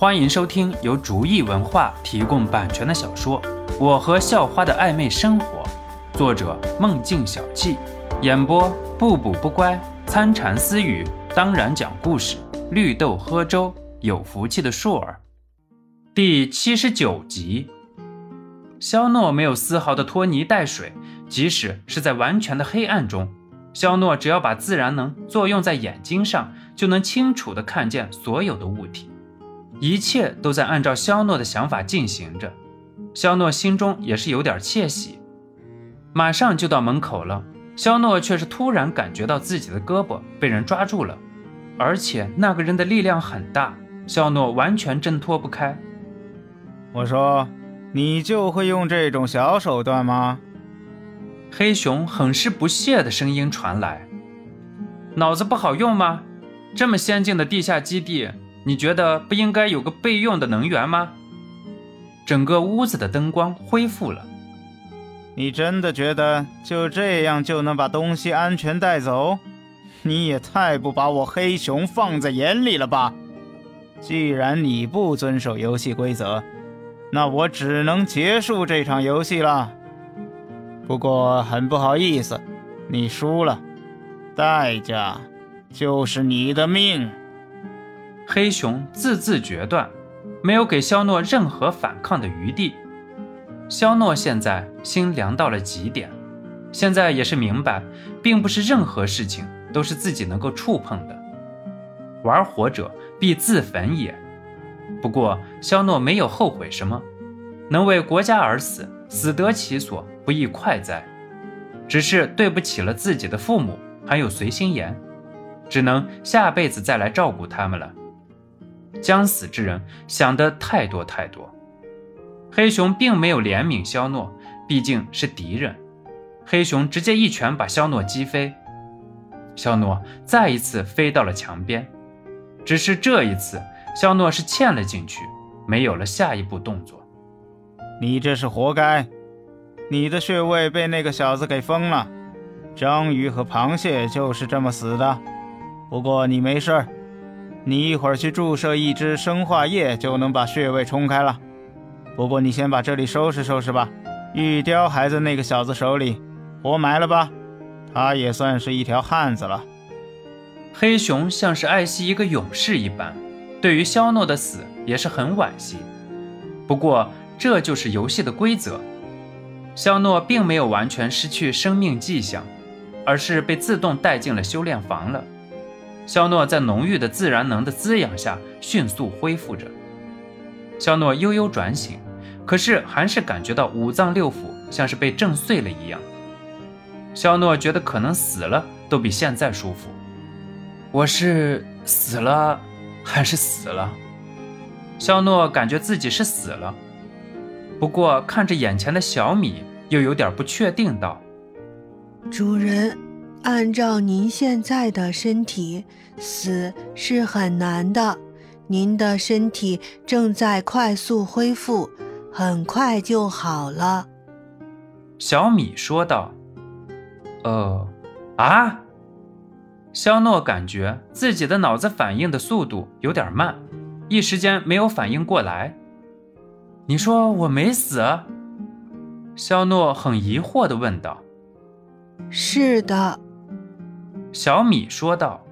欢迎收听由竹意文化提供版权的小说《我和校花的暧昧生活》，作者梦境小憩，演播不补不乖、参禅私语，当然讲故事，绿豆喝粥，有福气的硕儿。第七十九集，肖诺没有丝毫的拖泥带水，即使是在完全的黑暗中，肖诺只要把自然能作用在眼睛上，就能清楚的看见所有的物体。一切都在按照肖诺的想法进行着，肖诺心中也是有点窃喜。马上就到门口了，肖诺却是突然感觉到自己的胳膊被人抓住了，而且那个人的力量很大，肖诺完全挣脱不开。我说，你就会用这种小手段吗？黑熊很是不屑的声音传来：“脑子不好用吗？这么先进的地下基地。”你觉得不应该有个备用的能源吗？整个屋子的灯光恢复了。你真的觉得就这样就能把东西安全带走？你也太不把我黑熊放在眼里了吧！既然你不遵守游戏规则，那我只能结束这场游戏了。不过很不好意思，你输了，代价就是你的命。黑熊字字决断，没有给肖诺任何反抗的余地。肖诺现在心凉到了极点，现在也是明白，并不是任何事情都是自己能够触碰的。玩火者必自焚也。不过肖诺没有后悔什么，能为国家而死，死得其所，不亦快哉？只是对不起了自己的父母，还有随心言，只能下辈子再来照顾他们了。将死之人想的太多太多，黑熊并没有怜悯肖诺，毕竟是敌人。黑熊直接一拳把肖诺击飞，肖诺再一次飞到了墙边。只是这一次，肖诺是嵌了进去，没有了下一步动作。你这是活该，你的穴位被那个小子给封了。章鱼和螃蟹就是这么死的。不过你没事儿。你一会儿去注射一支生化液，就能把穴位冲开了。不过你先把这里收拾收拾吧。玉雕还在那个小子手里，活埋了吧。他也算是一条汉子了。黑熊像是爱惜一个勇士一般，对于肖诺的死也是很惋惜。不过这就是游戏的规则。肖诺并没有完全失去生命迹象，而是被自动带进了修炼房了。肖诺在浓郁的自然能的滋养下迅速恢复着。肖诺悠悠转醒，可是还是感觉到五脏六腑像是被震碎了一样。肖诺觉得可能死了都比现在舒服。我是死了还是死了？肖诺感觉自己是死了，不过看着眼前的小米，又有点不确定道：“主人。”按照您现在的身体，死是很难的。您的身体正在快速恢复，很快就好了。”小米说道。“呃，啊？”肖诺感觉自己的脑子反应的速度有点慢，一时间没有反应过来。“你说我没死？”肖诺很疑惑地问道。“是的。”小米说道：“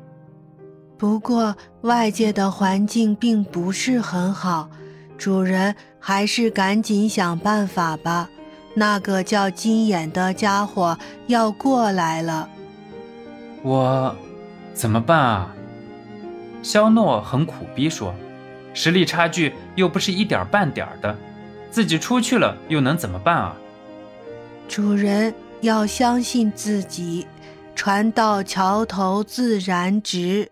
不过外界的环境并不是很好，主人还是赶紧想办法吧。那个叫金眼的家伙要过来了。”我怎么办啊？肖诺很苦逼说：“实力差距又不是一点半点的，自己出去了又能怎么办啊？”主人要相信自己。船到桥头自然直。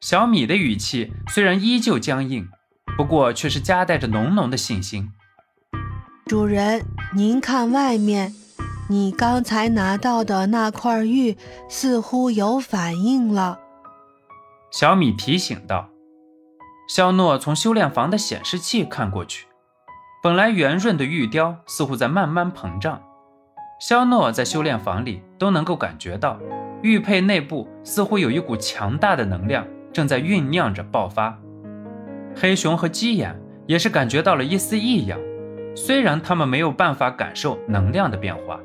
小米的语气虽然依旧僵硬，不过却是夹带着浓浓的信心。主人，您看外面，你刚才拿到的那块玉似乎有反应了。小米提醒道。肖诺从修炼房的显示器看过去，本来圆润的玉雕似乎在慢慢膨胀。肖诺在修炼房里都能够感觉到，玉佩内部似乎有一股强大的能量正在酝酿着爆发。黑熊和鸡眼也是感觉到了一丝异样，虽然他们没有办法感受能量的变化，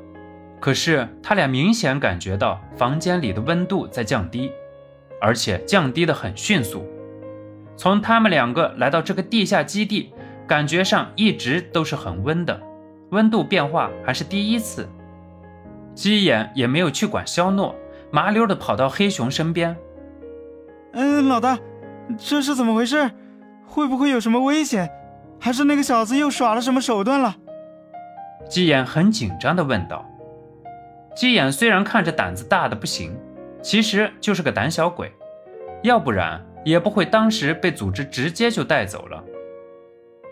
可是他俩明显感觉到房间里的温度在降低，而且降低的很迅速。从他们两个来到这个地下基地，感觉上一直都是很温的，温度变化还是第一次。鸡眼也没有去管肖诺，麻溜的跑到黑熊身边。嗯，老大，这是怎么回事？会不会有什么危险？还是那个小子又耍了什么手段了？鸡眼很紧张的问道。鸡眼虽然看着胆子大的不行，其实就是个胆小鬼，要不然也不会当时被组织直接就带走了。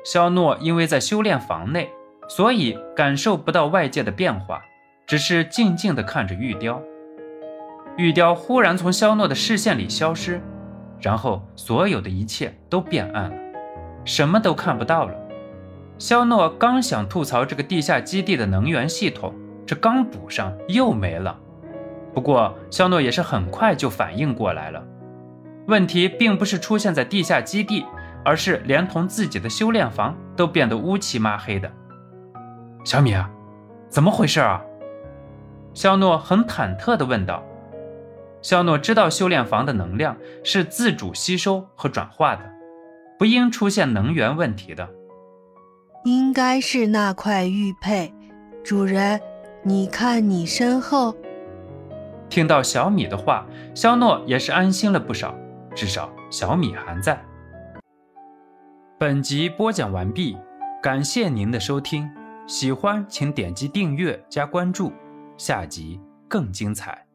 肖诺因为在修炼房内，所以感受不到外界的变化，只是静静地看着玉雕。玉雕忽然从肖诺的视线里消失，然后所有的一切都变暗了，什么都看不到了。肖诺刚想吐槽这个地下基地的能源系统，这刚补上又没了。不过肖诺也是很快就反应过来了，问题并不是出现在地下基地，而是连同自己的修炼房都变得乌漆麻黑的。小米啊，怎么回事啊？肖诺很忐忑地问道。肖诺知道修炼房的能量是自主吸收和转化的，不应出现能源问题的。应该是那块玉佩，主人，你看你身后。听到小米的话，肖诺也是安心了不少，至少小米还在。本集播讲完毕，感谢您的收听，喜欢请点击订阅加关注，下集更精彩。